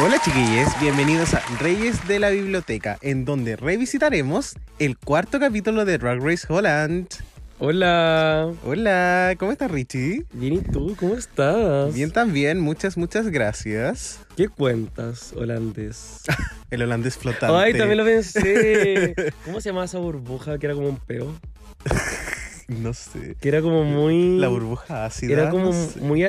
Hola chiquillos, bienvenidos a Reyes de la Biblioteca, en donde revisitaremos el cuarto capítulo de Drag Race Holland. Hola. Hola, ¿cómo estás Richie? Bien, ¿y tú? ¿Cómo estás? Bien también, muchas, muchas gracias. ¿Qué cuentas, holandés? El holandés flotante. Ay, también lo pensé. ¿Cómo se llamaba esa burbuja que era como un peo? No sé. Que era como muy... La burbuja ácida. Era como no sé. muy...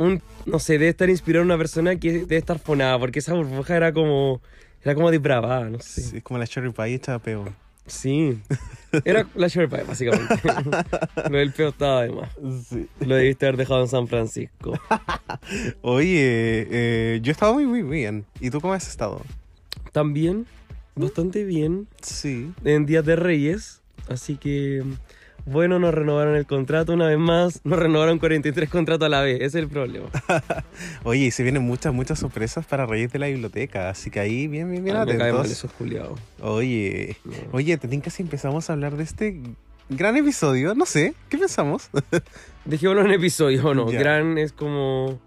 Un, no sé, debe estar inspirado en una persona que debe estar fonada, porque esa burbuja era como... Era como depravada, no sé. Sí, es como la cherry pie hecha peo. Sí. Era la Sherry Pie, básicamente. Lo del peo estaba de más. Sí. Lo debiste haber dejado en San Francisco. Oye, eh, yo he estado muy, muy bien. ¿Y tú cómo has estado? También, bastante bien, Sí. en Días de Reyes. Así que, bueno, nos renovaron el contrato una vez más. Nos renovaron 43 contratos a la vez. Ese es el problema. Oye, y se vienen muchas, muchas sorpresas para Reyes de la Biblioteca. Así que ahí, bien, bien, bien atentos. culiados. Oye, No. oye, te tinca si empezamos a hablar de este gran episodio. No sé, ¿qué pensamos? Dejémoslo en episodio o no. Ya. Gran es como.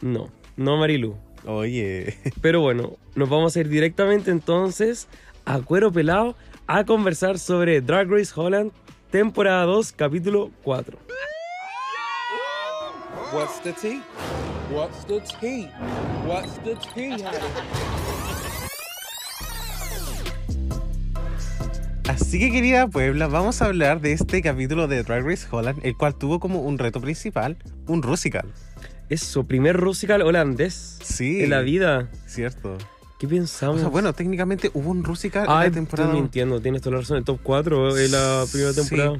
No, no Marilu. Oye, Pero bueno, nos vamos a ir directamente entonces a Cuero Pelado a conversar sobre Drag Race Holland, temporada 2, capítulo 4. What's the tea? What's the tea? What's the tea, así que querida Puebla, vamos a hablar de este capítulo de Drag Race Holland, el cual tuvo como un reto principal, un Rusical. Eso, primer musical holandés Sí. en la vida. Cierto. ¿Qué O pensamos? sea, bueno, técnicamente hubo un Rusical Ay, en la temporada. estoy mintiendo, tienes toda la razón. El top 4 es la primera Sí. temporada.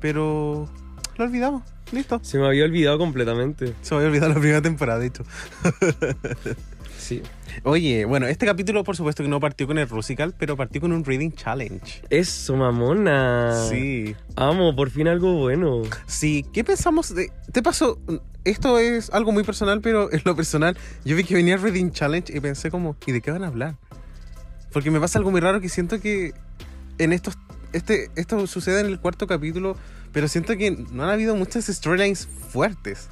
Pero lo olvidamos. Listo. Se me había olvidado completamente. Se me había olvidado la primera temporada, de hecho. Sí. Oye, bueno, este capítulo por supuesto que no partió con el Rusical, pero partió con un Reading Challenge. Eso, mamona. Sí. Amo, por fin algo bueno. Sí, ¿qué pensamos de...? ¿Te pasó? Esto es algo muy personal, pero en lo personal, yo vi que venía el Reading Challenge y pensé como, ¿y de qué van a hablar? Porque me pasa algo muy raro que siento que en estos... Este, esto sucede en el cuarto capítulo, pero siento que no han habido muchas storylines fuertes.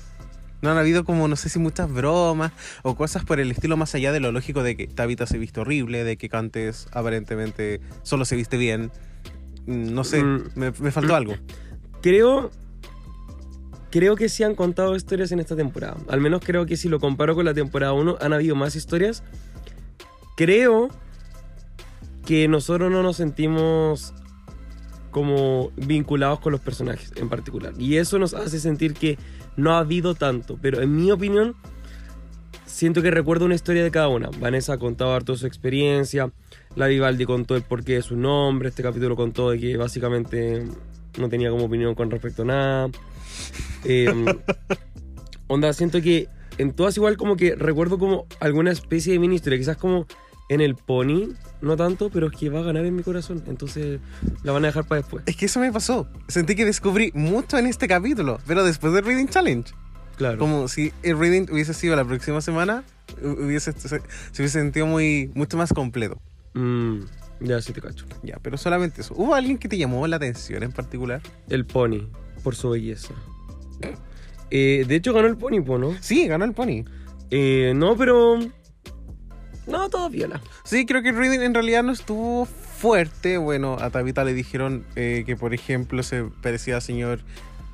No han habido como, no sé si muchas bromas o cosas por el estilo más allá de lo lógico de que Tabitha se viste horrible, de que Cantes aparentemente solo se viste bien. Mm, No sé, Mm. me, me faltó algo. Creo. Creo que sí han contado historias en esta temporada. Al menos creo que si lo comparo con la temporada 1, han habido más historias. Creo que nosotros no nos sentimos como vinculados con los personajes en particular. Y eso nos hace sentir que no ha habido tanto. Pero en mi opinión, siento que recuerdo una historia de cada una. Vanessa contaba harto su experiencia. La Vivaldi contó el porqué de su nombre. Este capítulo contó de que básicamente no tenía como opinión con respecto a nada. Eh, onda, siento que en todas igual como que recuerdo como alguna especie de mini historia. Quizás como en el pony, no tanto, pero es que va a ganar en mi corazón. Entonces la van a dejar para después. Es que eso me pasó. Sentí que descubrí mucho en este capítulo, pero después del Reading Challenge. Claro. Como si el Reading hubiese sido la próxima semana, hu- hubiese, se, se hubiese sentido muy, mucho más completo. Mm, ya sí te cacho. Ya, pero solamente eso. ¿Hubo alguien que te llamó la atención en particular? El pony, por su belleza. Eh, de hecho ganó el pony, po, ¿no? Sí, ganó el Pony. Eh, no, pero... No, todo viola. Sí, creo que Reading en realidad no estuvo fuerte. Bueno, a Tabitha le dijeron eh, que, por ejemplo, se parecía al señor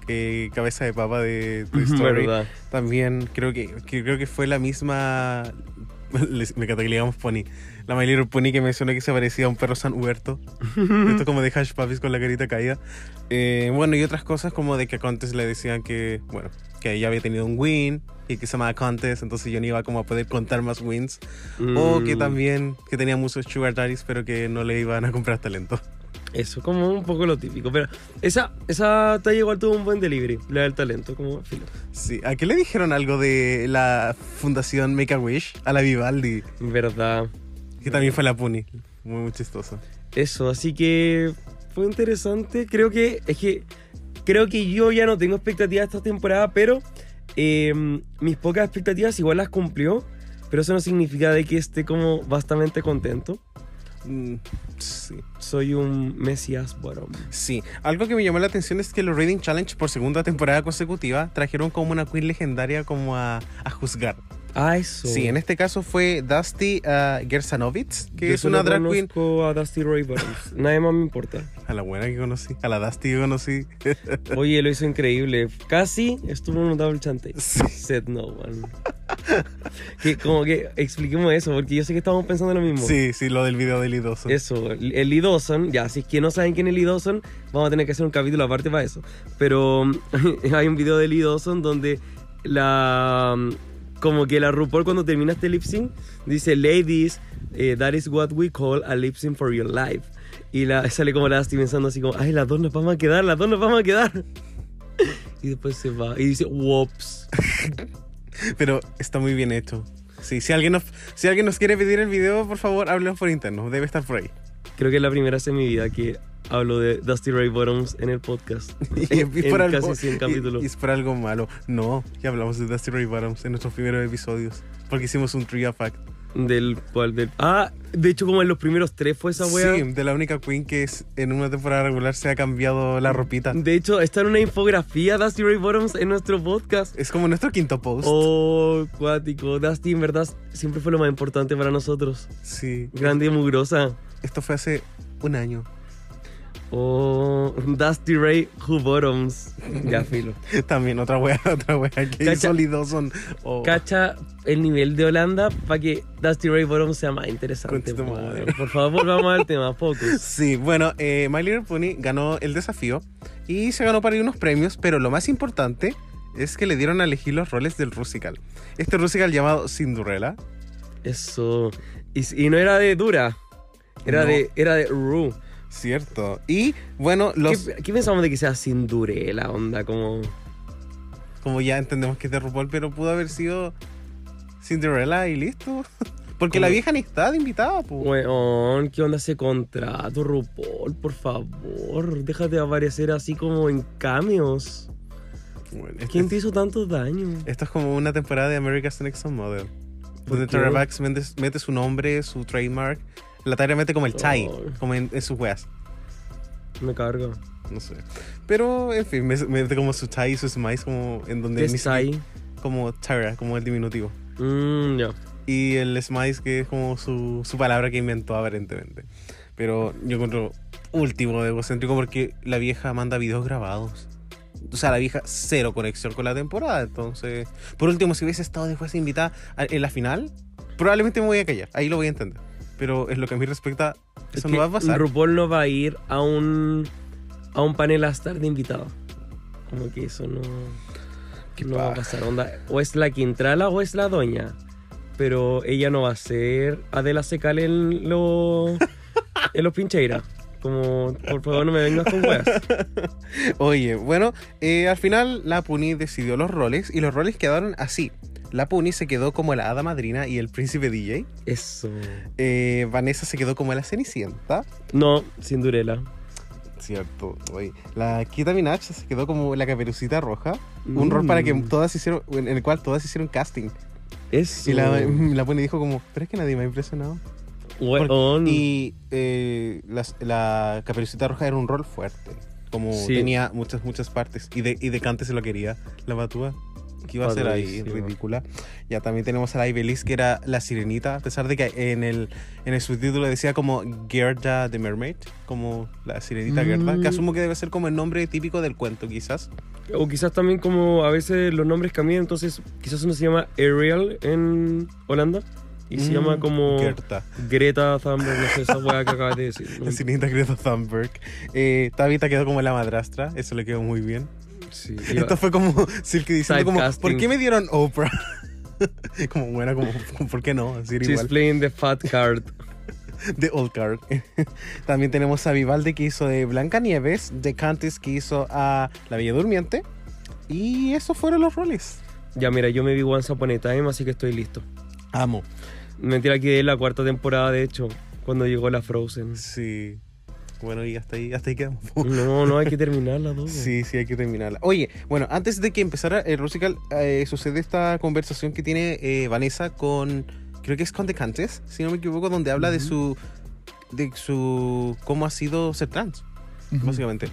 eh, Cabeza de Papa de Toy Story. Verdad. También creo que, que creo que fue la misma. Me encanta que le digamos Pony. La My Little Pony que mencionó que se parecía a un perro San Huberto. Esto como de Hash Puppies con la carita caída. Eh, bueno, y otras cosas como de que a Contes le decían que, bueno, que ella había tenido un win y que se llamaba Contes, entonces yo no iba como a poder contar más wins. O que Mm, también que tenía muchos sugar daddies, pero que no le iban a comprar talento. Eso, como un poco lo típico. Pero esa, esa talla igual tuvo un buen delivery. La del talento, como filo. Sí, ¿a qué le dijeron algo de la fundación Make a Wish? A la Vivaldi, Verdad. que también fue la Puni. muy, muy chistoso. Eso, así que fue interesante. Creo que es que creo que yo ya no tengo expectativas esta temporada, pero eh, mis pocas expectativas igual las cumplió. Pero eso no significa de que esté como bastante contento. Mm, sí. Soy un Mesías Bottom. Sí, algo que me llamó la atención es que los Reading Challenge por segunda temporada consecutiva trajeron como una queen legendaria como a, a juzgar. Ah, eso. Sí, en este caso fue Dusty uh, Gersanovitz, que Yo es una drag queen. conozco a Dusty Ray. Nadie más me importa. A la buena que conocí, a la Dusty que conocí. Oye, lo hizo increíble. Casi estuvo en un double chante. Sí. Said no one. que como que expliquemos eso, porque yo sé que estamos pensando lo mismo. Sí, sí, lo del video de Lidoso. Eso, el Lee Dawson, ya, si es que no saben quién es Lee Dawson, vamos a tener que hacer un capítulo aparte para eso. Pero hay un video de Lee Dawson donde la. Como que la RuPaul cuando termina este lip sync dice, Ladies, eh, that is what we call a lip sync for your life. Y la, sale como la estoy pensando así como, ay, las dos nos vamos a quedar, las dos nos vamos a quedar. Y después se va y dice, whoops. Pero está muy bien hecho. Sí, si alguien, nos, si alguien nos quiere pedir el video, por favor, háblenos por interno. Debe estar por ahí. Creo que es la primera vez en mi vida que hablo de Dusty Ray Bottoms en el podcast. Y, en y por algo, casi 100 y- capítulos. Y, es por algo malo. No, ya hablamos de Dusty Ray Bottoms en nuestros primeros episodios. Porque hicimos un trivia fact. Del cual del. Ah, de hecho, como en los primeros tres fue esa wea. Sí, de la única queen que es, en una temporada regular se ha cambiado la ropita. De hecho, está en una infografía Dusty Ray Bottoms en nuestro podcast. Es como nuestro quinto post. Oh, cuático. Dusty, en verdad, siempre fue lo más importante para nosotros. Sí. Grande y mugrosa. Esto fue hace un año. Oh, Dusty Ray Who Bottoms. Ya, filo. También otra wea, otra wea que Cacha- hizo Lidozon. Oh, Cacha el nivel de Holanda para que Dusty Ray Bottoms sea más interesante. Madre. Por favor, volvamos al tema. Focus. Sí, bueno, eh, My Little Pony ganó el desafío y se ganó para ir unos premios, pero lo más importante es que le dieron a elegir los roles del Rusical. Este Rusical llamado Cinderella. Eso. Y, y no era de Dura. Era No. de era de Ru. Cierto. Y bueno, los, ¿Qué, qué pensamos de que sea Cinderella, onda? Como. como ya entendemos que es de RuPaul, pero pudo haber sido Cinderella y listo. Porque la vieja ni está de invitada, pues. Weón, ¿qué onda ese contrato, RuPaul? Por favor, déjate de aparecer así como en cameos. Bueno, este- ¿Quién te hizo tanto daño? Esto es como una temporada de America's Next Model. ¿Por Donde? Tara Banks mete su nombre, su trademark. Mete como el chai, Oh. como en, en sus weas. Me carga. No sé. Pero, en fin, me- mete como su chai y su smice como en donde... ¿Qué siquiera- ahí? Como Tara, como el diminutivo. Mmm, ya. Y el smice que es como su, su palabra que inventó aparentemente. Pero yo encuentro último de egocéntrico porque la vieja manda videos grabados. O sea, la vieja cero conexión con la temporada. Entonces, por último, si hubiese estado después invitada a- en la final, probablemente me voy a callar. Ahí lo voy a entender. Pero en lo que a mí respecta, Es eso que no va a pasar. RuPaul no va a ir a un a un panel a estar de invitado. Como que eso no, Qué no va a pasar. Onda, o es la Quintrala o es la Doña. Pero ella no va a ser Adela Secal en, lo, en los Pincheira. Como, por favor, no me vengas con weas. Oye, bueno, eh, al final la Puni decidió los roles y los roles quedaron así. La Puni se quedó como la hada madrina y el príncipe DJ. Eso. Eh, Vanessa se quedó como la cenicienta. No, Cinderella. Cierto, oye. La Kita Minaj se quedó como la caperucita roja. Un rol para que Mm. todas hicieron, en el cual todas hicieron casting. Eso. Y la, la Puni dijo como, pero es que nadie me ha impresionado. Weón. Y eh, la caperucita roja era un rol fuerte. Como Sí. tenía muchas, muchas partes. Y de, y de Cante se lo quería, la batúa. Que iba a ser ahí ridícula. Ya también tenemos a la Ibeliz, que era la sirenita. A pesar de que en el, en el subtítulo decía como Gerda the Mermaid. Como la sirenita Gerda. Que Mm. asumo que debe ser como el nombre típico del cuento, quizás. O quizás también como a veces los nombres cambian, entonces quizás uno se llama Ariel en Holanda y se Mm, llama como Gerda. Greta Thunberg, no sé, esa weá que acabas de decir. La sirenita Greta Thunberg. Eh, Tabitha quedó como la madrastra. Eso le quedó muy bien. Sí, Esto fue como Silky diciendo como. ¿por qué me dieron Oprah? como bueno, como, ¿por qué no? She's igual. playing the fat card. The Old Card. También tenemos a Vivaldi que hizo de Blanca Nieves, de Cantis que hizo a La Bella Durmiente. Y esos fueron los roles. Ya mira, yo me vi Once Upon a Time, así que estoy listo. Amo. Mentira que es la cuarta temporada, de hecho. cuando llegó la Frozen. Sí. Bueno, y hasta ahí, hasta ahí quedamos. No, no hay que terminarla, todo. Sí, sí, hay que terminarla. Oye, bueno, antes de que empezara el Rusical, eh, sucede esta conversación que tiene eh, Vanessa con, creo que es con Decantes, si no me equivoco, donde habla de su, de su, cómo ha sido ser trans, básicamente.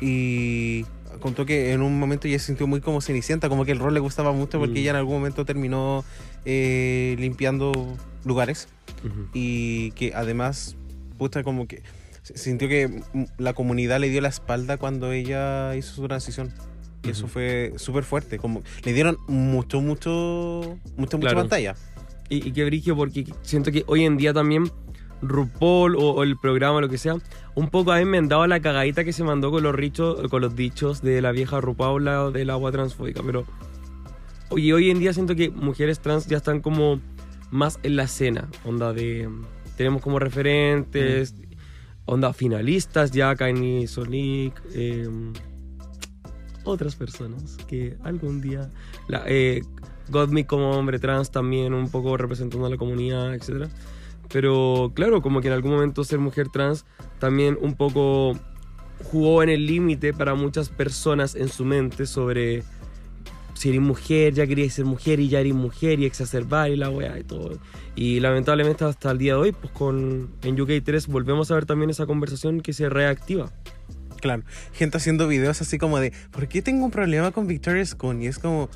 Y contó que en un momento ella se sintió muy como cenicienta, como que el rol le gustaba mucho porque Mm. ella en algún momento terminó eh, limpiando lugares y que además, puta, como que sintió que mm, la comunidad le dio la espalda cuando ella hizo su transición. Y eso fue súper fuerte. Como le dieron mucho, mucho, mucha, mucha pantalla. Y, y qué brigio, porque siento que hoy en día también RuPaul o, o el programa, lo que sea, un poco ha enmendado la cagadita que se mandó con los, richos, con los dichos de la vieja RuPaul la- del agua transfóbica. Pero oye, hoy en día siento que mujeres trans ya están como más en la escena. Onda de. Tenemos como referentes, onda finalistas ya, Kanye Sonic. eh, otras personas que algún día. La, eh, como hombre trans también, un poco representando a la comunidad, etc. Pero claro, como que en algún momento ser mujer trans también un poco jugó en el límite para muchas personas en su mente sobre si eres mujer, ya querías ser mujer y ya eres mujer y exacerbar y la weá y todo. Y lamentablemente hasta el día de hoy, pues con en UK3 volvemos a ver también esa conversación que se reactiva. Claro. Gente haciendo videos así como de, ¿por qué tengo un problema con Victoria Scone? Y es como,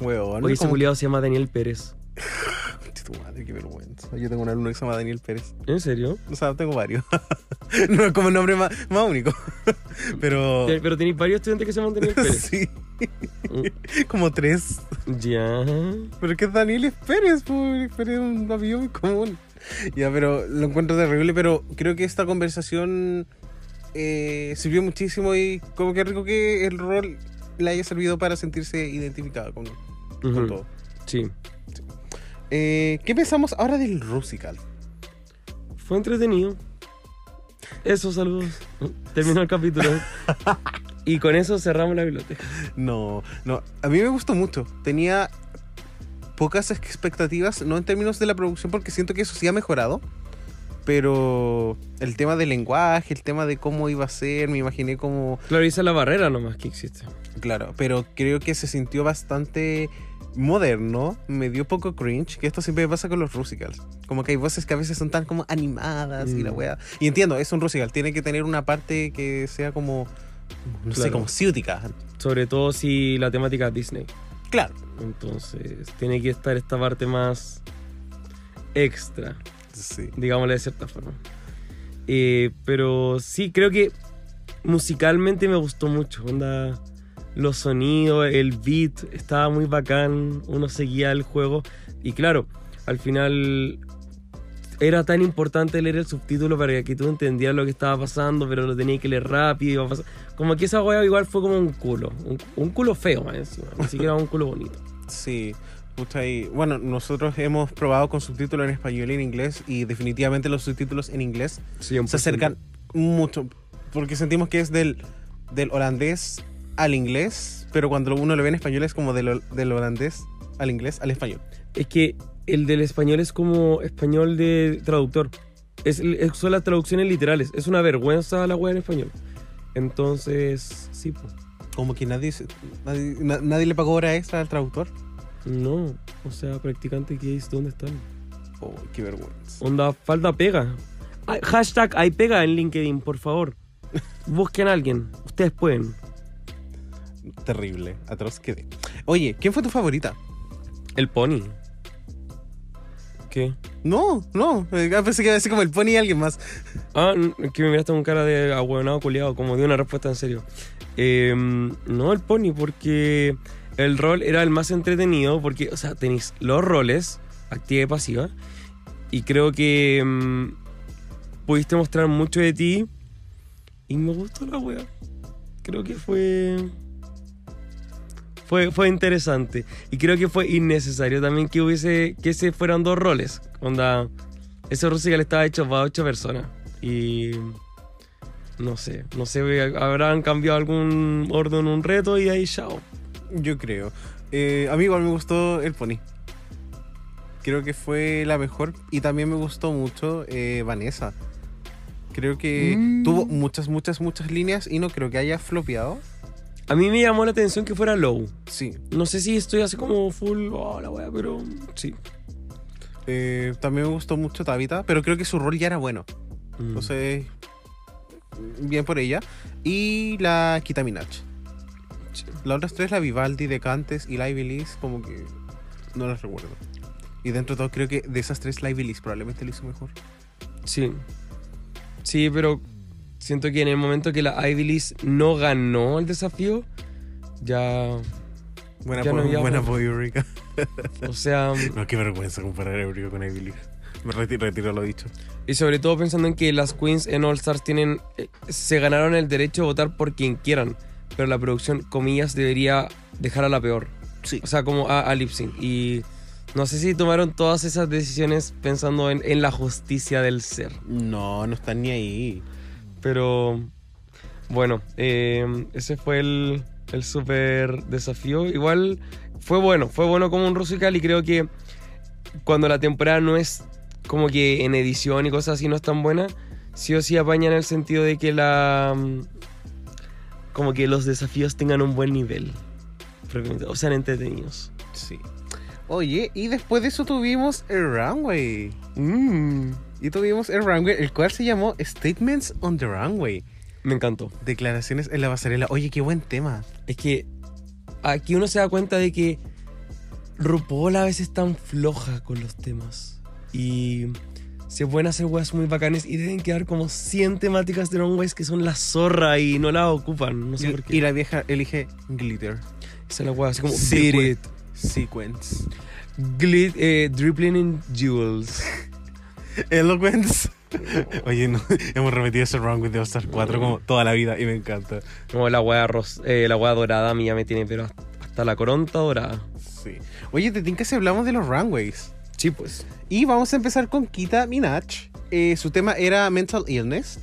weón. Hoy ese culiado se llama Daniel Pérez. Tu madre, qué vergüenza. Yo tengo un alumno que se llama Daniel Pérez. ¿En serio? O sea, tengo varios. no es como el nombre más, más único. Pero. Pero tenéis varios estudiantes que se llaman Daniel Pérez. sí. como tres. Ya. Pero que es Daniel Pérez, pues, Pérez es un apellido muy común. Ya, pero lo encuentro terrible, pero creo que esta conversación eh, sirvió muchísimo y como que rico que el rol le haya servido para sentirse identificada con, con Ujú. todo. Sí. Eh, ¿Qué pensamos ahora del Rusical? Fue entretenido. Eso, saludos. Terminó el capítulo. y con eso cerramos la biblioteca. No, no, a mí me gustó mucho. Tenía pocas expectativas, no en términos de la producción, porque siento que eso sí ha mejorado. Pero el tema del lenguaje, el tema de cómo iba a ser, me imaginé como Claro, esa es la barrera nomás que existe. Claro, pero creo que se sintió bastante moderno, me dio poco cringe, que esto siempre me pasa con los rusicals. Como que hay voces que a veces son tan como animadas y la Mm. wea. Y entiendo, es un rusical, tiene que tener una parte que sea como, no sé, como ciútica. Sobre todo si la temática es Disney. Claro, Entonces, tiene que estar esta parte más extra, sí. digámosle de cierta forma. Eh, pero sí, creo que musicalmente me gustó mucho. Onda, los sonidos, el beat, estaba muy bacán. Uno seguía el juego. Y claro, al final era tan importante leer el subtítulo para que tú entendieras lo que estaba pasando, pero lo tenías que leer rápido. iba Como que esa wea igual fue como un culo. Un, un culo feo, más encima. Ni siquiera un culo bonito. Sí. Y, bueno, nosotros hemos probado con subtítulos en español y en inglés y definitivamente los subtítulos en inglés se acercan mucho porque sentimos que es del, del holandés al inglés, pero cuando uno lo ve en español es como del, del holandés al inglés al español. Es que el del español es como español de traductor. Es, es- son las traducciones literales. Es una vergüenza la wea en español. Entonces, sí, pues. Como que nadie, nadie, na- nadie le pagó hora extra al traductor. No, o sea, practicante es dónde están. Oh, qué vergüenza. Onda, falta pega. Ay, Hashtag hay pega en LinkedIn, por favor. Busquen a alguien. Ustedes pueden. Terrible, atroz quedé. Oye, ¿quién fue tu favorita? El pony. ¿Qué? No, no, eh, pensé que iba a decir como el pony y alguien más. Ah, que me miraste con cara de ahueonado culiado, como de una respuesta en serio. Eh, no, el pony, porque el rol era el más entretenido, porque, o sea, tenéis los roles, activa y pasiva, y creo que mm, pudiste mostrar mucho de ti, y me gustó la wea. Creo que fue... Fue, fue interesante. Y creo que fue innecesario también que hubiese. que se fueran dos roles. Onda. Ese musical estaba hecho para ocho personas. Y. No sé. No sé. Habrán cambiado algún orden, un reto y ahí chao. Yo creo. Eh, a mí igual me gustó el pony. Creo que fue la mejor y también me gustó mucho eh, Vanessa. Creo que Mm. tuvo muchas, muchas, muchas líneas y no creo que haya flopeado. A mí me llamó la atención que fuera low. Sí. No sé si estoy así como full, oh, la wea, pero sí. Eh, también me gustó mucho Tabitha, pero creo que su rol ya era bueno. Mm. Entonces, bien por ella. Y la Kita Minaj. Sí. Las otras tres, la Vivaldi, Decantes y la Ivy Liz, como que no las recuerdo. Y dentro de todo, creo que de esas tres, la Ivy Liz probablemente lo hizo mejor. Sí. Sí, pero siento que en el momento que la Ivy League no ganó el desafío, ya. Buena, Ya no po- había buena po, Eureka. O sea. No, qué vergüenza comparar Eureka con Ivy League. Me retiro, retiro lo dicho. Y sobre todo pensando en que las queens en All Stars tienen. eh, se ganaron el derecho a votar por quien quieran. Pero la producción, comillas, debería dejar a la peor. Sí. O sea, como a, a lip sync. Y no sé si tomaron todas esas decisiones pensando en, en la justicia del ser. No, no están ni ahí. Pero bueno, eh, ese fue el, el super desafío. Igual fue bueno, fue bueno como un musical y creo que cuando la temporada no es como que en edición y cosas así no es tan buena, sí o sí apaña en el sentido de que la... mm, como que los desafíos tengan un buen nivel. O sean entretenidos. Sí. Oye, y después de eso tuvimos el Runway. Mm, Y tuvimos el Runway, el cual se llamó Statements on the Runway. me encantó. Declaraciones en la pasarela. Oye, qué buen tema. Es que aquí uno se da cuenta de que RuPaul a veces es tan floja con los temas. Y se pueden hacer weas muy bacanes y deben quedar como 100 temáticas de runways que son la zorra y no la ocupan. No sé por Y, qué. y la vieja elige Glitter. Esa es la wea así como. It. Sequence. Glit, eh, dribbling in jewels. Eloquence. Oye, no, hemos repetido ese Runway de All Star 4 como toda la vida y me encanta. Como la ros- eh, la wea dorada a mí ya me tiene, pero hasta, hasta la coronta dorada. Sí. Oye, te tinca si hablamos de los Runways. Sí, pues. Y vamos a empezar con Kita Minaj. Eh, su tema era Mental Illness.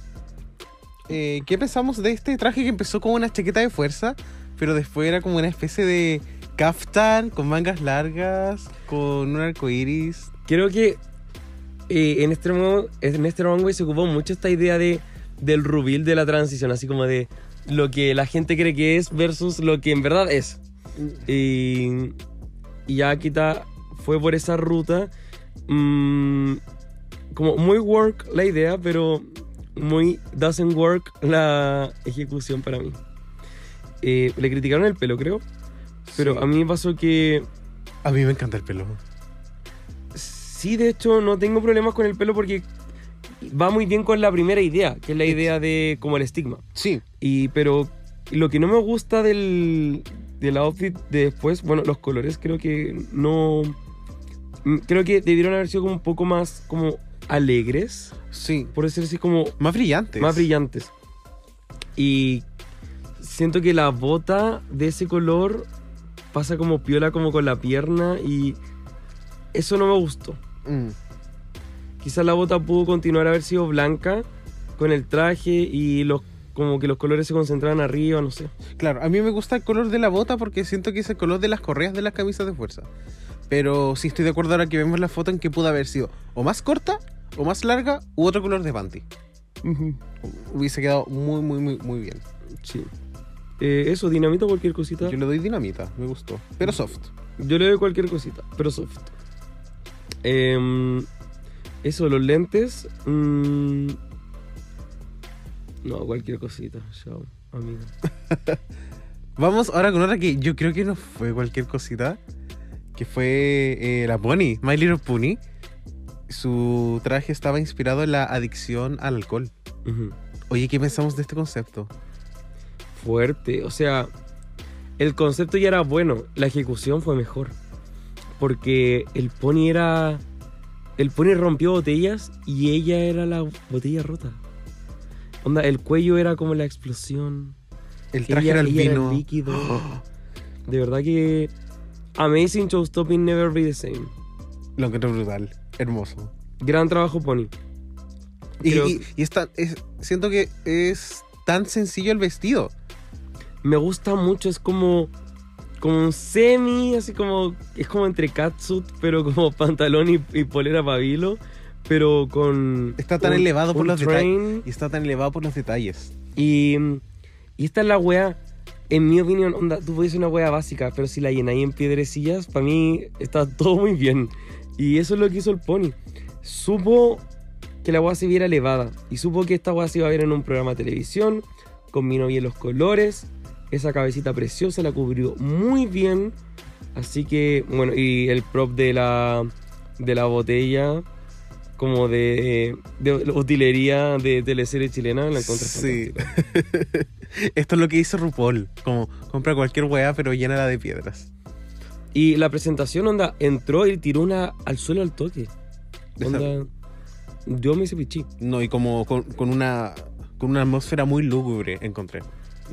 Eh, ¿Qué pensamos de este traje que empezó como una chaqueta de fuerza, pero después era como una especie de kaftan con mangas largas, con un arco iris? Creo que eh, en, este, en este runway se ocupó mucho esta idea de, del rubil de la transición, así como de lo que la gente cree que es versus lo que en verdad es. Y, y ya Kita fue por esa ruta. mm, como muy work la idea, pero muy doesn't work la ejecución para mí. Eh, le criticaron el pelo, creo. Pero Sí. a mí me pasó que A mí me encanta el pelo. Sí, de hecho, no tengo problemas con el pelo porque va muy bien con la primera idea, que es la idea de como el estigma. Sí, Y, pero lo que no me gusta del, del outfit de después, bueno, los colores creo que no... mm, Creo que debieron haber sido como un poco más como alegres, sí. por decir así, como Más brillantes. más brillantes. Y siento que la bota de ese color pasa como piola como con la pierna y eso no me gustó. Mm. Quizás la bota pudo continuar a haber sido blanca con el traje y los como que los colores se concentraban arriba, no sé. Claro, a mí me gusta el color de la bota porque siento que es el color de las correas de las camisas de fuerza. Pero sí estoy de acuerdo ahora que vemos la foto en que pudo haber sido o más corta, o más larga, u otro color de panty. Hubiese quedado muy, muy, muy, muy bien. Sí. Eh, eso, dinamita o cualquier cosita. Yo le doy dinamita, me gustó. Pero soft. Yo le doy cualquier cosita, pero soft. Em, eso, los lentes. mm, no, cualquier cosita. Chao, amigo. Vamos ahora con otra que yo creo que no fue cualquier cosita. Que fue eh, la Pony, My Little Pony. Su traje estaba inspirado en la adicción al alcohol. Oye, ¿qué pensamos de este concepto? Fuerte, o sea, el concepto ya era bueno, la ejecución fue mejor. Porque el pony era. El pony rompió botellas y ella era la botella rota. Onda, el cuello era como la explosión. El traje ella, era el ella vino. líquido. De verdad que. Amazing Showstopping Never Be the Same. Lo encuentro brutal. Hermoso. Gran trabajo, Pony. Y, Creo- y- es- siento que es tan sencillo el vestido. Me gusta mucho, es como. Como un semi, así como, es como entre catsuit, pero como pantalón y, y polera pabilo, pero con... Está tan un- elevado por los detalles. Y está tan elevado por los detalles. Y, y esta es la wea, en mi opinión, onda, tú puedes una wea básica, pero si la llenáis en piedrecillas, para mí está todo muy bien. Y eso es lo que hizo el Pony. Supo que la wea se viera elevada. Y supo que esta wea se iba a ver en un programa de televisión. Combinó bien los colores. Esa cabecita preciosa la cubrió muy bien. Así que, bueno, y el prop de la, de la botella, como de, de utilería de teleserie chilena, la encontré Sí. Esto es lo que hizo RuPaul. Como compra cualquier weá, pero llénala de piedras. Y la presentación, onda, entró y tiró una al suelo al toque. Onda, yo me hice pichí. No, y como con, con una con una atmósfera muy lúgubre encontré.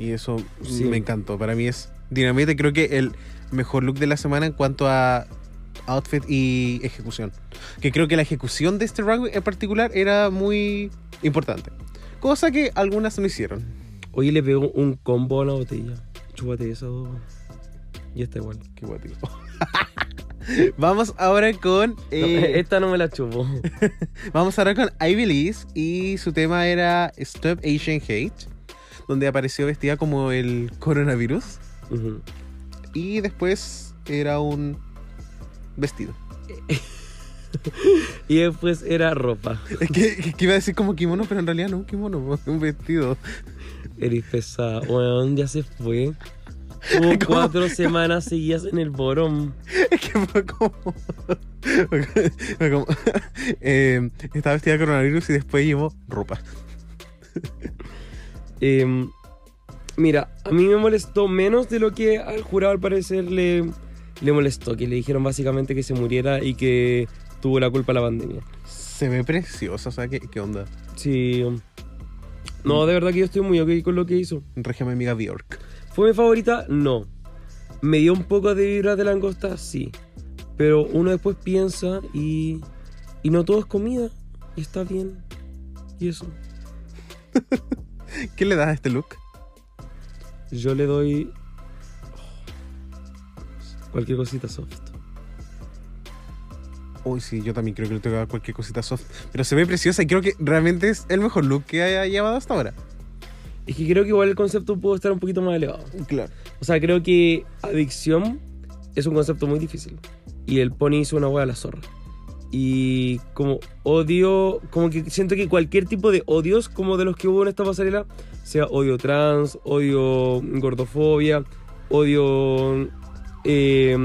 Y eso Sí. me encantó. Para mí es Dinamite, creo que el mejor look de la semana en cuanto a outfit y ejecución. Que creo que la ejecución de este runway en particular era muy importante. Cosa que algunas no hicieron. Oye, le pegó un combo a la botella. Chúpate eso. Y está igual. Qué guatito. Vamos ahora con. No, eh, esta no me la chupo. Vamos ahora con Ivy Lee's y su tema era Stop Asian Hate, donde apareció vestida como el coronavirus y después era un vestido. Y después era ropa. Es que, iba a decir como kimono, pero en realidad no un kimono, un vestido. Eres pesada. Weón, ya se fue. Tuvo cuatro semanas seguidas en el bottom. Es que fue como. fue como- eh, estaba vestida de coronavirus y después llevó ropa. Eh, mira, a mí me molestó menos de lo que al jurado al parecer le, le molestó. Que le dijeron básicamente que se muriera y que tuvo la culpa la pandemia. Se ve preciosa, o sea, ¿qué, qué onda? Sí. No, de verdad que yo estoy muy ok con lo que hizo. Mi amiga Bjork. ¿Fue mi favorita? No. ¿Me dio un poco de vibras de langosta? Sí. Pero uno después piensa y. Y no todo es comida. Y está bien. Y eso. ¿Qué le das a este look? Yo le doy. Cualquier cosita soft. Uy, sí, yo también creo que le tengo que dar cualquier cosita soft. Pero se ve preciosa y creo que realmente es el mejor look que haya llevado hasta ahora. Es que creo que igual el concepto pudo estar un poquito más elevado. Claro. O sea, creo que adicción es un concepto muy difícil. Y el pony hizo una hueá a la zorra. Y como odio, como que siento que cualquier tipo de odios, como de los que hubo en esta pasarela, sea odio trans, odio gordofobia, odio eh,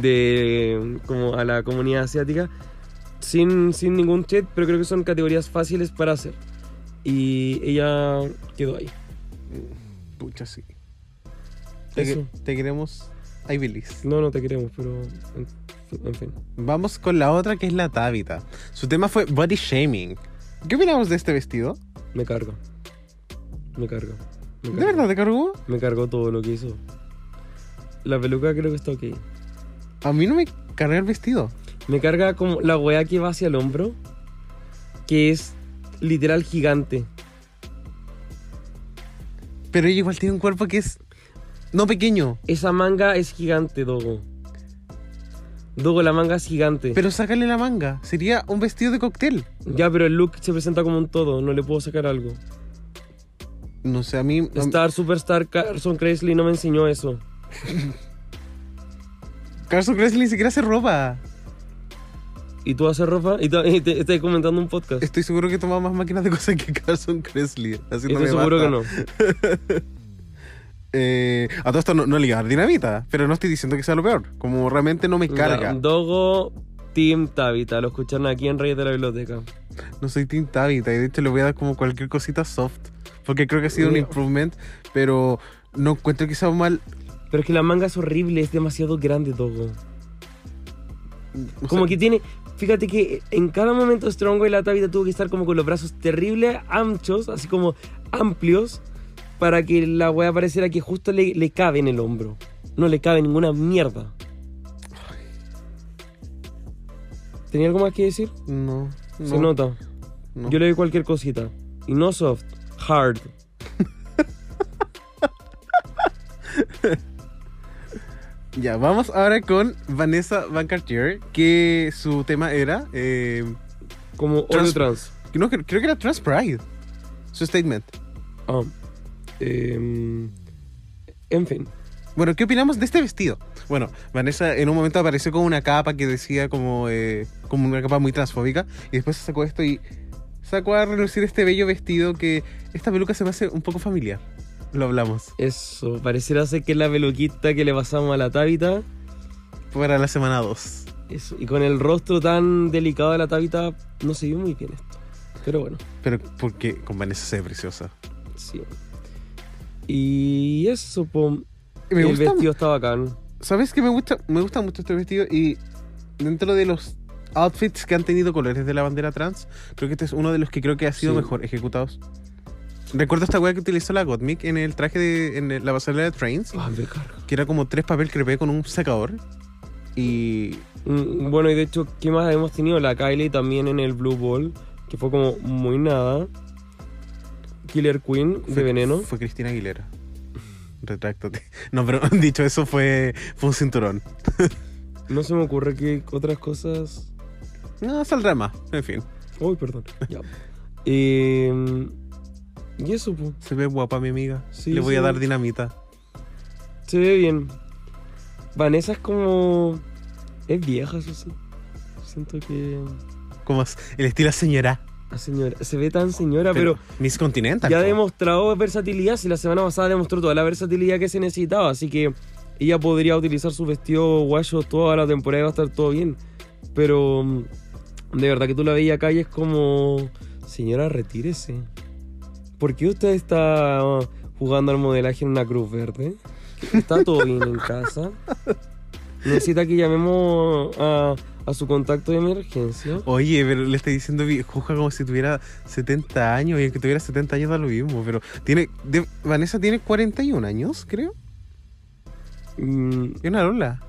de como a la comunidad asiática, sin, sin ningún chat, pero creo que son categorías fáciles para hacer. Y ella quedó ahí. Pucha, sí. Te, Eso. te queremos, Ivy Lee's. No, no te queremos, pero en, fin. Vamos con la otra que es la Tabitha. Su tema fue body shaming. ¿Qué opinamos de este vestido? Me carga. Me carga. Me ¿De carga. verdad te cargó? Me cargó todo lo que hizo. La peluca creo que está ok. A mí no me carga el vestido. Me carga como la weá que va hacia el hombro, que es literal gigante. Pero ella igual tiene un cuerpo que es no pequeño. Esa manga es gigante, Dogo. Dogo, la manga es gigante. Pero sácale la manga. Sería un vestido de cóctel. ya, pero el look se presenta como un todo, no le puedo sacar algo. No sé, a mí. Star Superstar Carson Crazy no me enseñó eso. Carson Kressley ni siquiera hace ropa. ¿Y tú haces ropa? ¿Y, y te estás comentando un podcast? Estoy seguro que toma más máquinas de cosas que Carson Kressley. Así no Estoy me seguro que no. Eh, a todo esto no, no dar dinamita, pero no estoy diciendo que sea lo peor. Como realmente no me carga. Ya, Dogo Team Tabita, lo escucharon aquí en Reyes de la Biblioteca. No soy Team Tabitha y de hecho le voy a dar como cualquier cosita soft. Porque creo que ha sido un improvement, pero no encuentro que sea mal. Pero es que la manga es horrible, es demasiado grande, Dogo. o Como sea, que tiene. Fíjate que en cada momento Strongo y la Tabita tuvo que estar como con los brazos terribles, anchos, así como amplios, para que la wea pareciera que justo le, le cabe en el hombro. No le cabe ninguna mierda. ¿Tenía algo más que decir? No, Se no, nota. no. Yo le doy cualquier cosita. Y no soft, hard. Ya, vamos ahora con Vanessa Van Cartier, que su tema era. eh, Como Trans- Trans. que no, creo creo que era Trans Pride. Su statement. Ah. Em, en fin. Bueno, ¿qué opinamos de este vestido? Bueno, Vanessa en un momento apareció con una capa que decía como, eh, como una capa muy transfóbica y después se sacó esto y sacó a relucir este bello vestido que esta peluca se me hace un poco familiar. Lo hablamos. Eso, pareciera ser que es la peluquita que le pasamos a la Tabita. Para la semana 2. Eso. Y con el rostro tan delicado de la Tabita, no se vio muy bien esto. Pero bueno, Pero porque con Vanessa se ve preciosa. sí. Y eso, Me el gusta, vestido está bacán. ¿Sabes qué me gusta? Me gusta mucho este vestido y dentro de los outfits que han tenido colores de la bandera trans, creo que este es uno de los que creo que ha sido Sí. mejor ejecutados. Recuerdo esta weá que utilizó la Gottmik en el traje de en la pasarela de Trains, Ah, me que era como tres papel crepé con un secador. Y Mm, Bueno, y de hecho, ¿qué más hemos tenido? La Kylie también en el Blue Ball, que fue como muy nada. Killer Queen de fue, Veneno. Fue Cristina Aguilera. Retráctate. No, pero dicho eso, fue, fue un cinturón. No se me ocurre que otras cosas. No, saldrá más. En fin, Uy, perdón. Ya. Eh, y eso, pues. se ve guapa mi amiga. Sí, Le voy a dar dinamita. Se ve bien. Vanessa es como. Es vieja, eso sí. Siento que. Como el estilo señora. Señora. Se ve tan señora, pero, Miss Continental. ya ha demostrado versatilidad. Si la semana pasada demostró toda la versatilidad que se necesitaba. Así que ella podría utilizar su vestido guayo toda la temporada y va a estar todo bien. Pero. mm, De verdad que tú la veías acá y es como. Señora, retírese. ¿Por qué usted está jugando al modelaje en una cruz verde? ¿Está todo bien en casa? Necesita que llamemos a, a su contacto de emergencia. Oye, pero le estoy diciendo viejuja como si tuviera 70 años y aunque tuviera 70 años da lo mismo, pero tiene de- Vanessa tiene 41 años, creo. Mm, Y una Lola.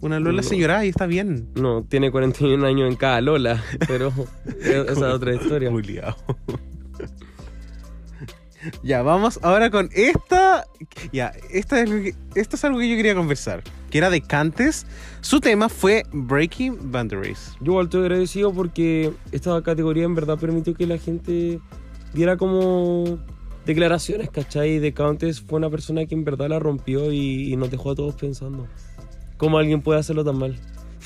Una Lola No. señora y está bien. no, tiene 41 años en cada Lola, pero esa es otra historia. Juliao. Ya, vamos ahora con esta. Ya, esta es, que- esto es algo que yo quería conversar. Que era de Cantes. Su tema fue Breaking Boundaries. Yo estoy agradecido porque esta categoría en verdad permitió que la gente diera como declaraciones, ¿cachai? De Countess fue una persona que en verdad la rompió y, y nos dejó a todos pensando. ¿Cómo alguien puede hacerlo tan mal?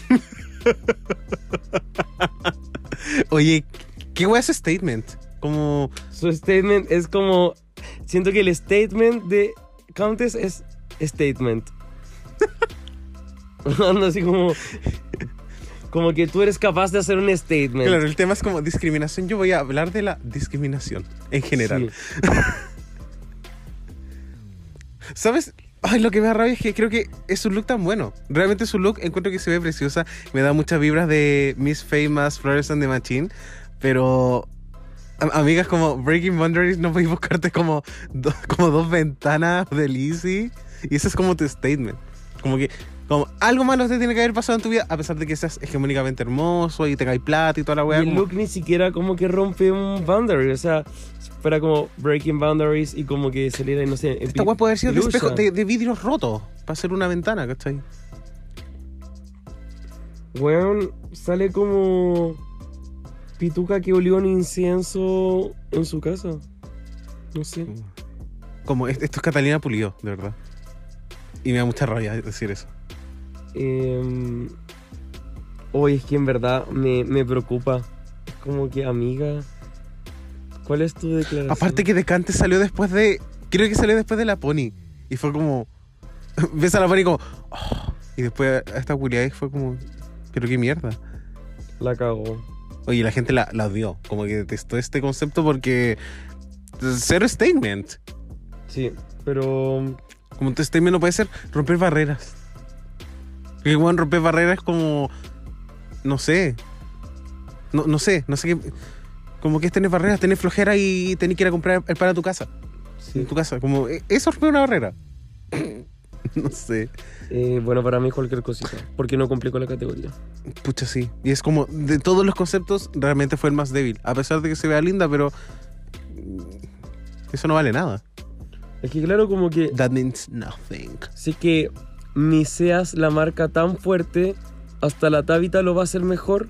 Oye, ¿qué wea ese statement? Como. Su statement es como. Siento que el statement de Countess es statement. Ando así como. Como que tú eres capaz de hacer un statement. Claro, el tema es como discriminación. Yo voy a hablar de la discriminación en general. Sí. ¿Sabes? Ay, lo que me da rabia es que creo que es un look tan bueno. Realmente su look encuentro que se ve preciosa. Me da muchas vibras de Miss Famous, Flores and the Machine. Pero, amigas, como Breaking Boundaries, no podéis buscarte como, do- como dos ventanas de Lizzie. Y ese es como tu statement. Como que, como algo malo te tiene que haber pasado en tu vida, a pesar de que seas hegemónicamente hermoso y tengáis plata y toda la Y weá. el como- look ni siquiera como que rompe un boundary. O sea, fuera como breaking boundaries y como que saliera, no sé. Esta weá puede haber sido de, espejo, de, de vidrios rotos para hacer una ventana, ¿cachai? Weón, sale como pituca que olió un incienso en su casa. No sé. Como es- esto es Catalina Pulido, de verdad. Y me da mucha rabia decir eso. Eh, Oye, es que en verdad me, me preocupa. Es como que, amiga, ¿cuál es tu declaración? Aparte que Decante salió después de. Creo que salió después de la Pony. Y fue como. Ves a la Pony como. "Oh", y después a esta Julia fue como. Pero qué mierda. La cagó. Oye, la gente la, la odió. Como que detestó este concepto porque. Cero statement. Sí, pero Como tu statement no puede ser romper barreras. Que bueno, romper barreras es como. No sé. No, no sé, no sé qué. Como que es tener barreras, tener flojera y tener que ir a comprar el pan a tu casa. sí. En tu casa. Como, eh, eso es romper una barrera. no sé. Eh, bueno, para mí cualquier cosita. Porque no cumplí con la categoría. Pucha, sí. Y es como, de todos los conceptos, realmente fue el más débil. A pesar de que se vea linda, pero. mm, Eso no vale nada. Es que claro, como que That means nothing. sé que ni seas la marca tan fuerte, hasta la Tabita lo va a hacer mejor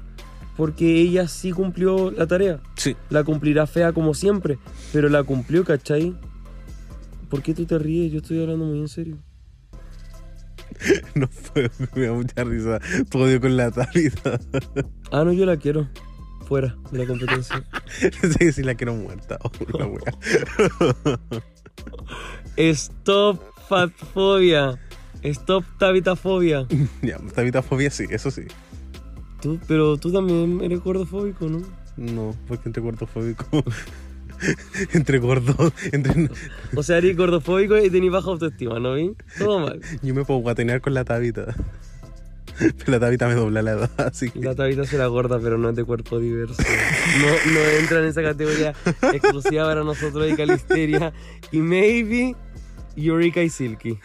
porque ella sí cumplió la tarea. Sí. La cumplirá fea como siempre, pero la cumplió, ¿cachai? ¿Por qué tú te ríes? Yo estoy hablando muy en serio. No puedo, me da mucha risa. Tu odio con la Tabita. Ah, no, yo la quiero. Fuera de la competencia. sí, sí, la quiero muerta. Oh, la wea. Stop fatfobia. Stop tabitafobia. ya, Tabitafobia sí, eso sí. Tú, pero tú también eres gordofóbico, ¿no? No, porque entre gordofóbico. entre gordos. Entre... O sea, eres gordofóbico y tenés baja autoestima, ¿no vi? Todo mal. Yo me puedo guatenear con la Tabita. Pero la Tabita me dobla la edad, así que. La tabita será gorda, pero no es de cuerpo diverso. No, no entra en esa categoría exclusiva para nosotros y Calisteria. Y maybe Eureka y Silky.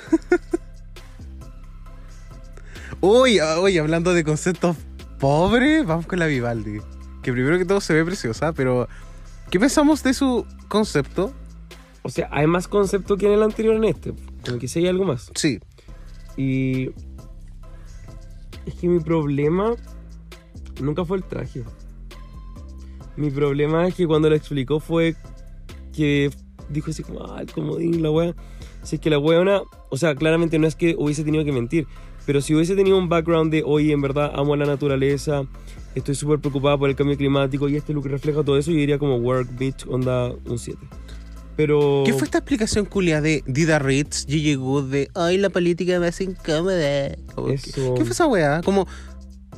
Uy, uy, hablando de conceptos pobres, vamos con la Vivaldi. Que primero que todo se ve preciosa, pero. ¿Qué pensamos de su concepto? O sea, hay más concepto que en el anterior en este. Como que sí hay algo más. Sí. Y. Es que mi problema nunca fue el traje. Mi problema es que cuando lo explicó fue que dijo así como, ah, el comodín, la wea. Si es que la weona, o sea, claramente no es que hubiese tenido que mentir, pero si hubiese tenido un background de, oye, en verdad amo a la naturaleza, estoy súper preocupada por el cambio climático y este look refleja todo eso, yo diría como work, bitch, onda un 7. Pero. ¿Qué fue esta explicación culia de Dida Ritz, Gigi Good, de ay, la política me hace incómoda? Como, ¿qué- Eso. ¿Qué fue esa weá? Como,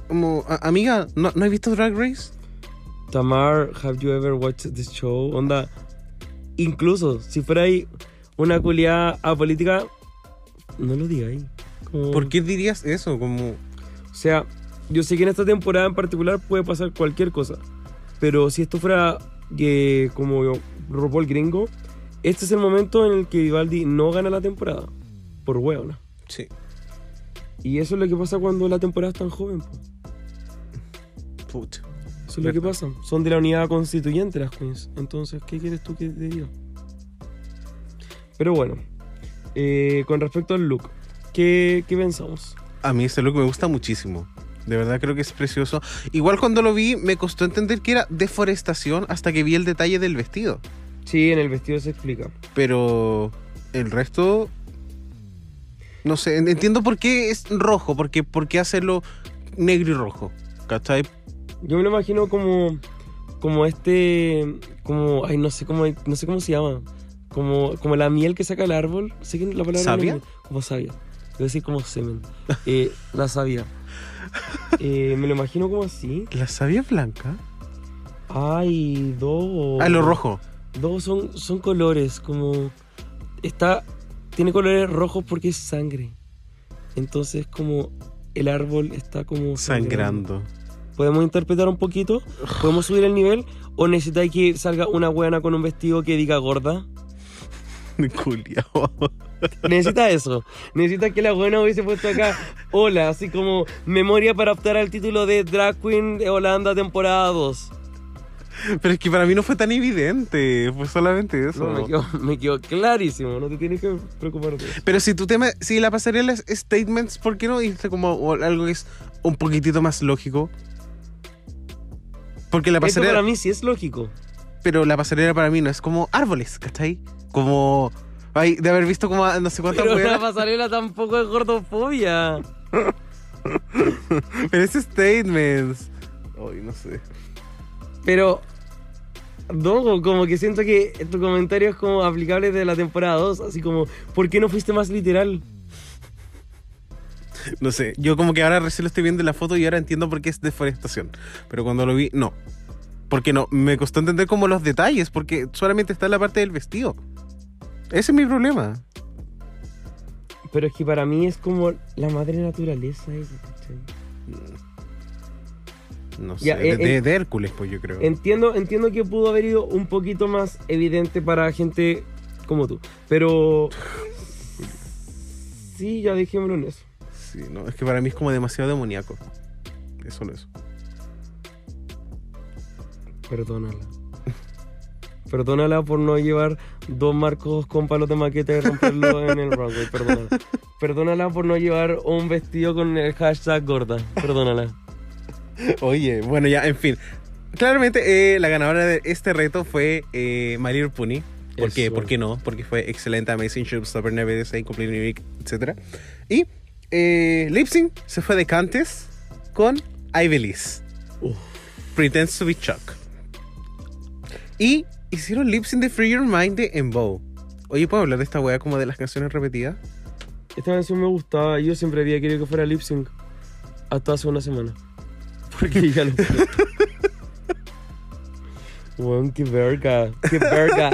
como amiga, ¿no, ¿no has visto Drag Race? Tamar, have you ever watched this show? Onda, incluso si fuera ahí una culiada apolítica, no lo digáis. Como- ¿Por qué dirías eso? Como, O sea, yo sé que en esta temporada en particular puede pasar cualquier cosa, pero si esto fuera eh, como RuPaul gringo, este es el momento en el que Vivaldi no gana la temporada, por hueona. sí. Y eso es lo que pasa cuando la temporada es tan joven. Pucha. Eso es lo que pasa. Son de la unidad constituyente las queens. Entonces, ¿qué quieres tú que te diga? Pero bueno, eh, con respecto al look, ¿qué, qué pensamos? A mí ese look me gusta muchísimo. De verdad creo que es precioso. Igual cuando lo vi me costó entender que era deforestación hasta que vi el detalle del vestido. Sí, en el vestido se explica. Pero el resto... No sé, en- entiendo por qué es rojo, porque por qué hacerlo negro y rojo. ¿Cachai? Yo me lo imagino como, como este, como, ay, no sé cómo, no sé cómo se llama. Como, como la miel que saca el árbol. Sé que la palabra no ¿Savia? me- Como savia. Debo decir como semen. Eh, la savia. Eh, me lo imagino como así. ¿La savia blanca? Hay dos. Ah, lo rojo. Dos son, son colores, como. Está. Tiene colores rojos porque es sangre. Entonces, como. El árbol está como. Sangrando. ¿Podemos interpretar un poquito? ¿Podemos subir el nivel? ¿O necesitáis que salga una buena con un vestido que diga gorda? Necesita eso. Necesita que la buena hubiese puesto acá. Hola, así como memoria para optar al título de Drag Queen de Holanda temporada 2. Pero es que para mí no fue tan evidente. Fue solamente eso. No, me, quedó, me quedó clarísimo. No te tienes que preocupar eso. Pero si tu tema, si la pasarela es statements, ¿por qué no dijiste como algo que es un poquitito más lógico? Porque la Esto pasarela, para mí sí es lógico. Pero la pasarela para mí no es como árboles, ¿cachai? Como ay, de haber visto como no sé cuántas Pero la pasarela tampoco es gordofobia. pero es statements. Ay, no sé. Pero, no, como que siento que tu comentario es como aplicable de la temporada 2. Así como, ¿por qué no fuiste más literal? No sé, yo como que ahora recién lo estoy viendo en la foto y ahora entiendo por qué es deforestación. Pero cuando lo vi, no. Porque no, me costó entender como los detalles, porque solamente está la parte del vestido. Ese es mi problema. Pero es que para mí es como la madre naturaleza. eso, ¿cachai? No sé, Ya, de, eh, de- eh, de Hércules, pues yo creo. Entiendo, entiendo que pudo haber ido un poquito más evidente para gente como tú. Pero. Sí, ya dejémoslo en eso. Sí, no, es que para mí es como demasiado demoníaco. Es solo eso. Perdónala. Perdónala por no llevar dos marcos con palos de maqueta y romperlo en el runway. Perdónala. Perdónala por no llevar un vestido con el hashtag gorda. Perdónala. Oye, bueno, ya, en fin. Claramente, eh, la ganadora de este reto fue eh, Malir Puni. ¿Por qué? ¿Por qué no? Porque fue excelente, Amazing Showstopper, Same, Complete Unique, etc. Y eh, Lip Sync se fue de Cantes con I Believe. Uf. Pretends to be Chuck. Y hicieron Lip Sync de Free Your Mind de Embow. Oye, ¿puedo hablar de esta wea como de las canciones repetidas? Esta canción me gustaba. Yo siempre había querido que fuera lip sync. Hasta hace una semana. Porque ya fue. Weón, qué verga. Qué verga.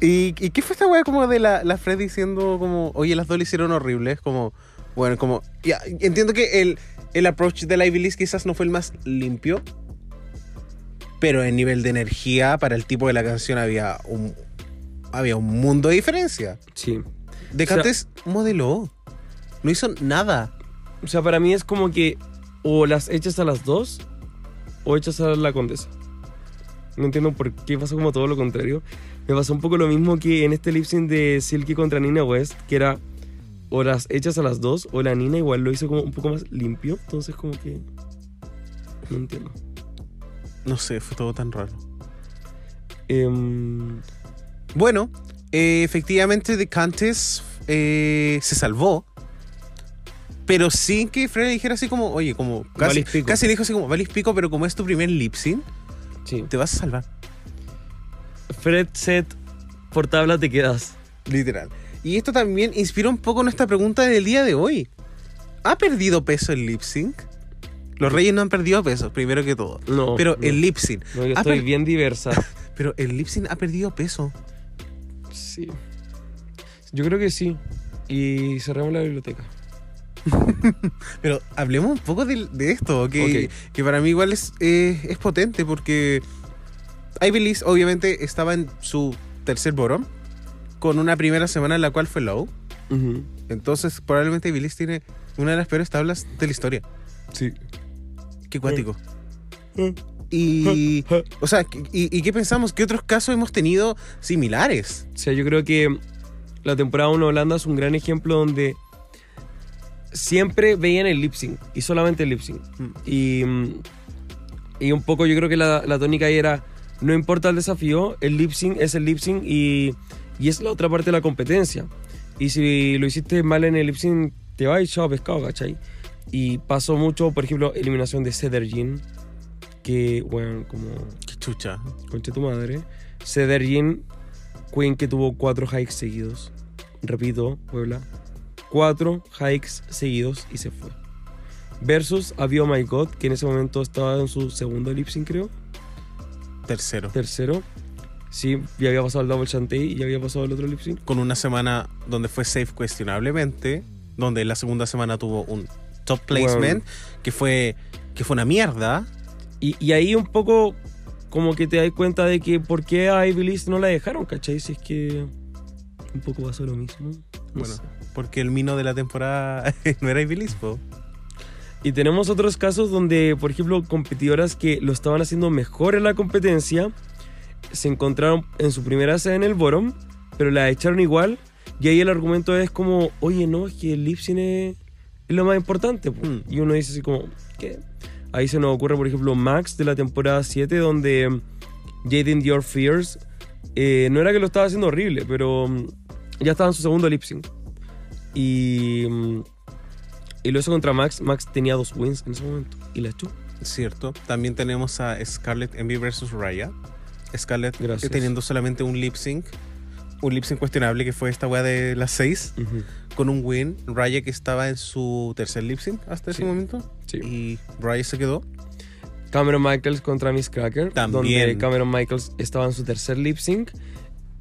¿Y, y qué fue esta wea como de la, la Fred diciendo como, oye, las dos le hicieron horribles? Como, bueno, como, ya, entiendo que el, el approach de la Ivy League quizás no fue el más limpio, pero en nivel de energía para el tipo de la canción había un, había un mundo de diferencia. Sí. De O sea- Cantes modeló, no hizo nada. O sea, para mí es como que o las echas a las dos o echas a la condesa. No entiendo por qué pasó como todo lo contrario. Me pasó un poco lo mismo que en este lip sync de Silky contra Nina West, que era o las echas a las dos o la Nina igual lo hizo como un poco más limpio. Entonces como que... No entiendo. No sé, fue todo tan raro. Em, Bueno, eh, efectivamente The Countess eh, se salvó. Pero sin que Fred le dijera así como, oye, como casi, casi le dijo así como, valís pico, pero como es tu primer lip sync, sí. te vas a salvar. Fred set por tabla te quedas. Literal. Y esto también inspira un poco nuestra pregunta del día de hoy. ¿Ha perdido peso el lip sync? Los reyes no han perdido peso, primero que todo. No. Pero no. el lip sync. No, yo estoy bien diversa. Pero el lip sync ha perdido peso. Sí. Yo creo que sí. Y cerramos la biblioteca. Pero hablemos un poco de, de esto, que, para mí igual es, eh, es potente porque Ivy League obviamente estaba en su tercer bottom con una primera semana en la cual fue low. Entonces probablemente Ivy League tiene una de las peores tablas de la historia. Sí. Qué cuático. Y, o sea, y, y qué pensamos? ¿Qué otros casos hemos tenido similares? O sea, yo creo que la temporada 1 de Holanda es un gran ejemplo donde siempre veían el lip sync y solamente el lip sync. Mm. Y, y un poco yo creo que la, la tónica ahí era, no importa el desafío, el lip sync es el lip sync y, y es la otra parte de la competencia. Y si lo hiciste mal en el lip sync, te va y chao pescado, ¿cachai? Y pasó mucho, por ejemplo, eliminación de Cedar Jean, que, bueno, como Qué chucha. Concha tu madre. Cedar Jean, Queen que tuvo cuatro hikes seguidos. Repito, Puebla. Cuatro hikes seguidos y se fue. Versus Avio My God, que en ese momento estaba en su segundo lip sync, creo. Tercero. Tercero. Sí, ya había pasado el Double Chantey y ya había pasado el otro lip sync. Con una semana donde fue safe cuestionablemente, donde la segunda semana tuvo un top placement, que fue que fue una mierda. Y, y ahí un poco como que te das cuenta de que por qué a Ivy League no la dejaron, ¿cachai? Si es que un poco pasó lo mismo. No Bueno, sé. porque el mino de la temporada no era Ivy. Y tenemos otros casos donde, por ejemplo, competidoras que lo estaban haciendo mejor en la competencia se encontraron en su primera sede en el bottom, pero la echaron igual. Y ahí el argumento es como, oye, no, es que el lip sync es, es lo más importante. po". Hmm. Y uno dice así como, ¿qué? Ahí se nos ocurre, por ejemplo, Max de la temporada 7, donde mm, Jaden Dior Fears eh, no era que lo estaba haciendo horrible, pero mm, ya estaba en su segundo lip sync. Y, mm, y lo hizo contra Max. Max tenía dos wins en ese momento y la echó. Cierto. También tenemos a Scarlett Envy versus Raya. Scarlett Gracias. eh, teniendo solamente un lip sync. Un lip sync cuestionable que fue esta weá de las 6. Ujú. Con un win. Raya que estaba en su tercer lip sync hasta ese momento. Sí. Y Raya se quedó. Cameron Michaels contra Miss Cracker. También. Donde Cameron Michaels estaba en su tercer lip sync.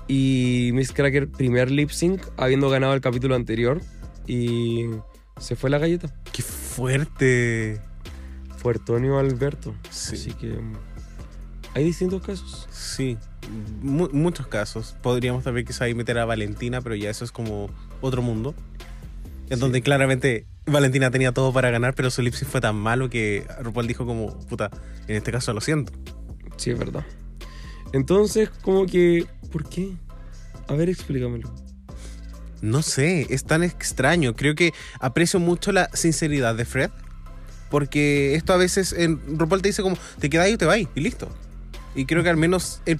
Y Miss Cracker, primer lip sync, habiendo ganado el capítulo anterior. Y se fue la galleta. ¡Qué fuerte! Fue Antonio Alberto. Sí. Así que mm, hay distintos casos. Sí, mu- muchos casos. Podríamos también quizá ahí meter a Valentina, pero ya eso es como otro mundo. En Sí. donde claramente Valentina tenía todo para ganar, pero su lip sync fue tan malo que RuPaul dijo como, puta, en este caso lo siento. Sí, es verdad. Entonces, como que, ¿por qué? A ver, explícamelo. No sé, es tan extraño. Creo que aprecio mucho la sinceridad de Fred. Porque esto a veces en RuPaul te dice como, te quedas y te vas y listo. Y creo que al menos él,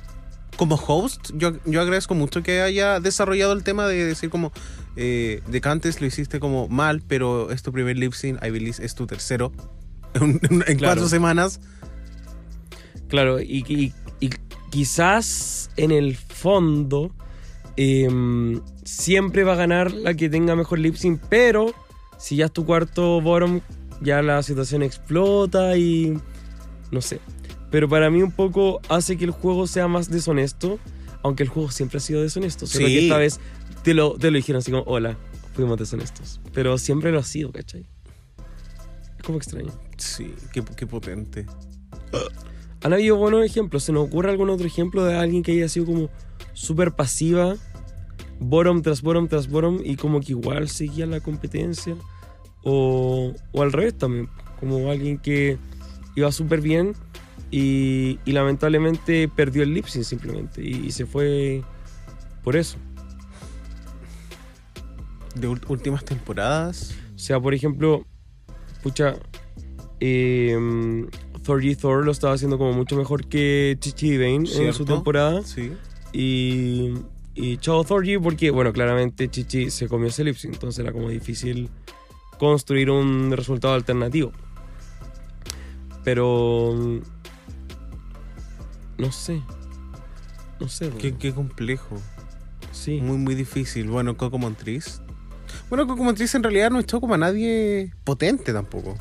como host, yo, yo agradezco mucho que haya desarrollado el tema de decir como, eh, de que antes lo hiciste como mal, pero es tu primer lip sync, I believe es tu tercero. En, en Claro. cuatro semanas. Claro, y, y- y quizás en el fondo em, siempre va a ganar la que tenga mejor lip sync, pero si ya es tu cuarto bottom, ya la situación explota y no sé. Pero para mí un poco hace que el juego sea más deshonesto, aunque el juego siempre ha sido deshonesto. Solo Sí. que esta vez te lo, te lo dijeron así como, hola, fuimos deshonestos. Pero siempre lo ha sido, ¿cachai? Es como extraño. Sí, qué, qué potente. Han habido buenos ejemplos. ¿Se nos ocurre algún otro ejemplo de alguien que haya sido como súper pasiva, bottom tras bottom tras bottom, y como que igual seguía la competencia? O, o al revés también, como alguien que iba súper bien y, y lamentablemente perdió el sync simplemente y, y se fue por eso. De últimas temporadas. O sea, por ejemplo, pucha, eh, Thor lo estaba haciendo como mucho mejor que Chichi Bane en su temporada. Sí. Y, y chao Thorgy porque, bueno, claramente Chichi se comió ese lip sync, entonces era como difícil construir un resultado alternativo. Pero... No sé. No sé. Qué, qué complejo. sí. Muy, muy difícil. Bueno, Coco Montriz. Bueno, Coco Montriz en realidad no echó como a nadie potente tampoco.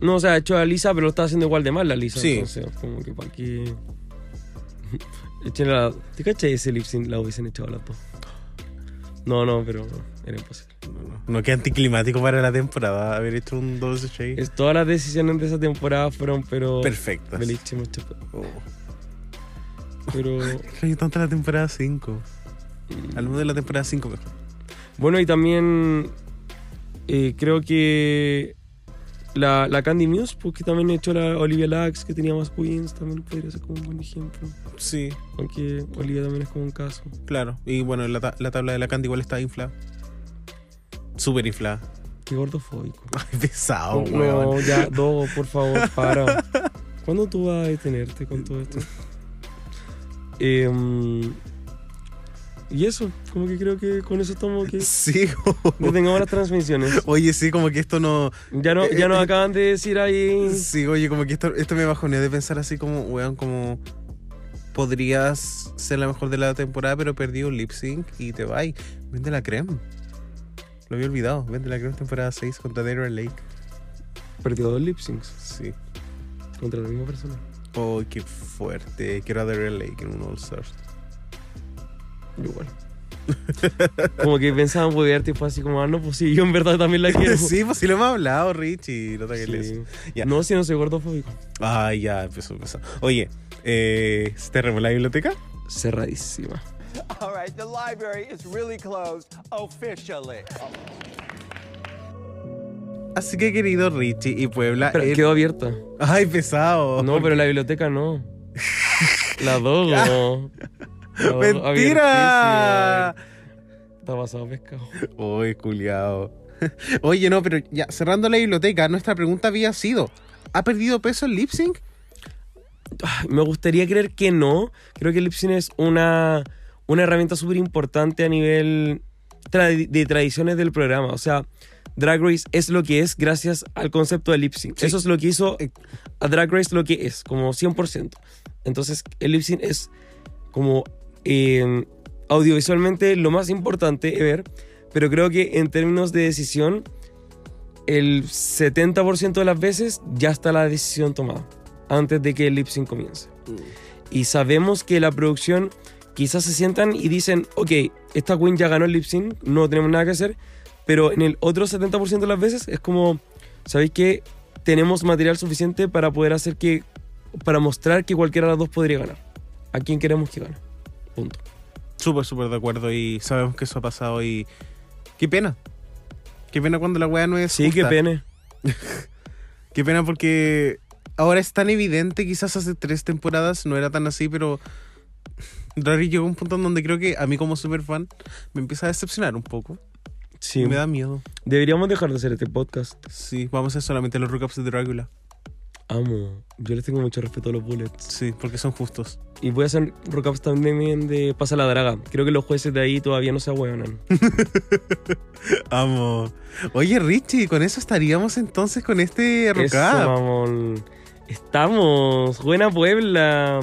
No, o sea, echó a Lisa, pero lo estaba haciendo igual de mal la Lisa. Sí. Entonces, como que para qué... Echen la... ¿Te cachai ese lip sync? La hubiesen echado a las dos. No, no, pero era imposible. No, qué anticlimático para la temporada haber hecho un 12 shade. Es, todas las decisiones de esa temporada fueron, pero... Perfectas. Oh. Pero tanto la temporada 5. Al menos de la temporada 5 mejor. bueno, y también eh, creo que la, la Candy Muse, porque también he hecho la Olivia Lax, que tenía más queens, también podría ser como un buen ejemplo. Sí, Aunque Olivia también es como un caso. claro. Y bueno, la, ta- la tabla de la Candy igual está inflada. Súper inflada. Qué gordofóbico. Ay, pesado, no, weón. ya, Dogo, por favor, para. ¿Cuándo tú vas a detenerte con todo esto? Em, y eso, como que creo que con eso estamos que Sí, como- detengamos las transmisiones. Oye, sí, como que esto no. Ya, no, ya nos acaban de decir ahí. Sí, oye, como que esto, esto me bajoneó de pensar así como, weón, como. Podrías ser la mejor de la temporada, pero perdí un lip sync y te vas. Vende la creme. Lo había olvidado. Vende la creme temporada 6 contra Dara Lake. Perdió dos lip syncs Sí. contra la misma persona. Oh, qué fuerte. Quiero a Dara Lake en un All Stars. Yo Igual. como que pensaban poder y fue así como, ah, no, pues sí, yo en verdad también la quiero. sí, pues sí lo hemos hablado, Richie. No te Sí. eso. Ya. No, si no soy gordofóbico. Ay, ya, empezó, empezó. Oye, eh, ¿se terminó la biblioteca? Cerradísima. All right, the library is really closed officially. Así que, querido Richie y Puebla. Pero quedó abierta. Ay, pesado. No, pero la biblioteca no. La Dogo. Dogo, ¡Mentira! Está pasado pescado. Uy, culiao. Oye, no, pero ya, cerrando la biblioteca, nuestra pregunta había sido: ¿ha perdido peso el lip sync? Ay, Me gustaría creer que no. Creo que el lip sync es una, una herramienta súper importante a nivel tra- de tradiciones del programa. O sea, Drag Race es lo que es gracias al concepto de lip sync. Sí. Eso es lo que hizo a Drag Race lo que es, como 100%. Entonces, el lip sync es como eh, audiovisualmente lo más importante de ver, pero creo que en términos de decisión, el 70% de las veces ya está la decisión tomada antes de que el lip sync comience. Y sabemos que la producción quizás se sientan y dicen, ok, esta queen ya ganó el lip sync, no tenemos nada que hacer, pero en el otro 70% de las veces es como, ¿sabéis que tenemos material suficiente para poder hacer que, para mostrar que cualquiera de las dos podría ganar? ¿A quién queremos que gane? Punto. Súper, súper de acuerdo y sabemos que eso ha pasado y. Qué pena. Qué pena cuando la weá no es. Sí, qué justa. pena. Qué pena porque ahora es tan evidente, quizás hace tres temporadas no era tan así, pero Race llegó a un punto en donde creo que a mí como super fan me empieza a decepcionar un poco. Sí. Me da miedo. Deberíamos dejar de hacer este podcast. Sí, vamos a hacer solamente los recaps de Drácula. Amo. Yo les tengo mucho respeto a los bullets. Sí, porque son justos. Y voy a hacer recaps también de Pasa la Draga. Creo que los jueces de ahí todavía no se ahueonan. Amo. Oye, Richie, con eso estaríamos entonces con este Eso, recap. mamón. Estamos. Buena Puebla.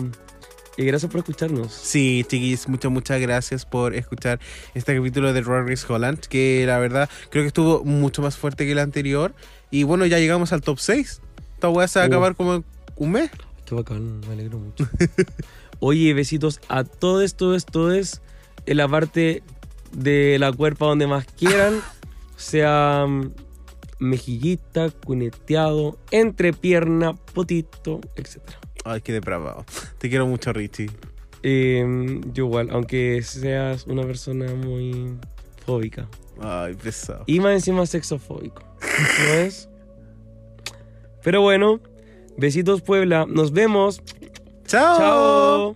Y gracias por escucharnos. Sí, chiquis, muchas, muchas gracias por escuchar este capítulo de Race Holland, que la verdad creo que estuvo mucho más fuerte que el anterior. Y bueno, ya llegamos al top 6. Esta weá se va a acabar como en un mes. Qué bacán, me alegro mucho. Oye, besitos a todos, todos, todos. En la parte de la cuerpa donde más quieran. sea mejillita, cuneteado, entrepierna, potito, etc. Ay, qué depravado. Te quiero mucho, Richie. Eh, yo igual, aunque seas una persona muy fóbica. Ay, pesado. Y más encima sexofóbico. ¿No es? Pero bueno, besitos Puebla. Nos vemos. ¡Chao! Chao.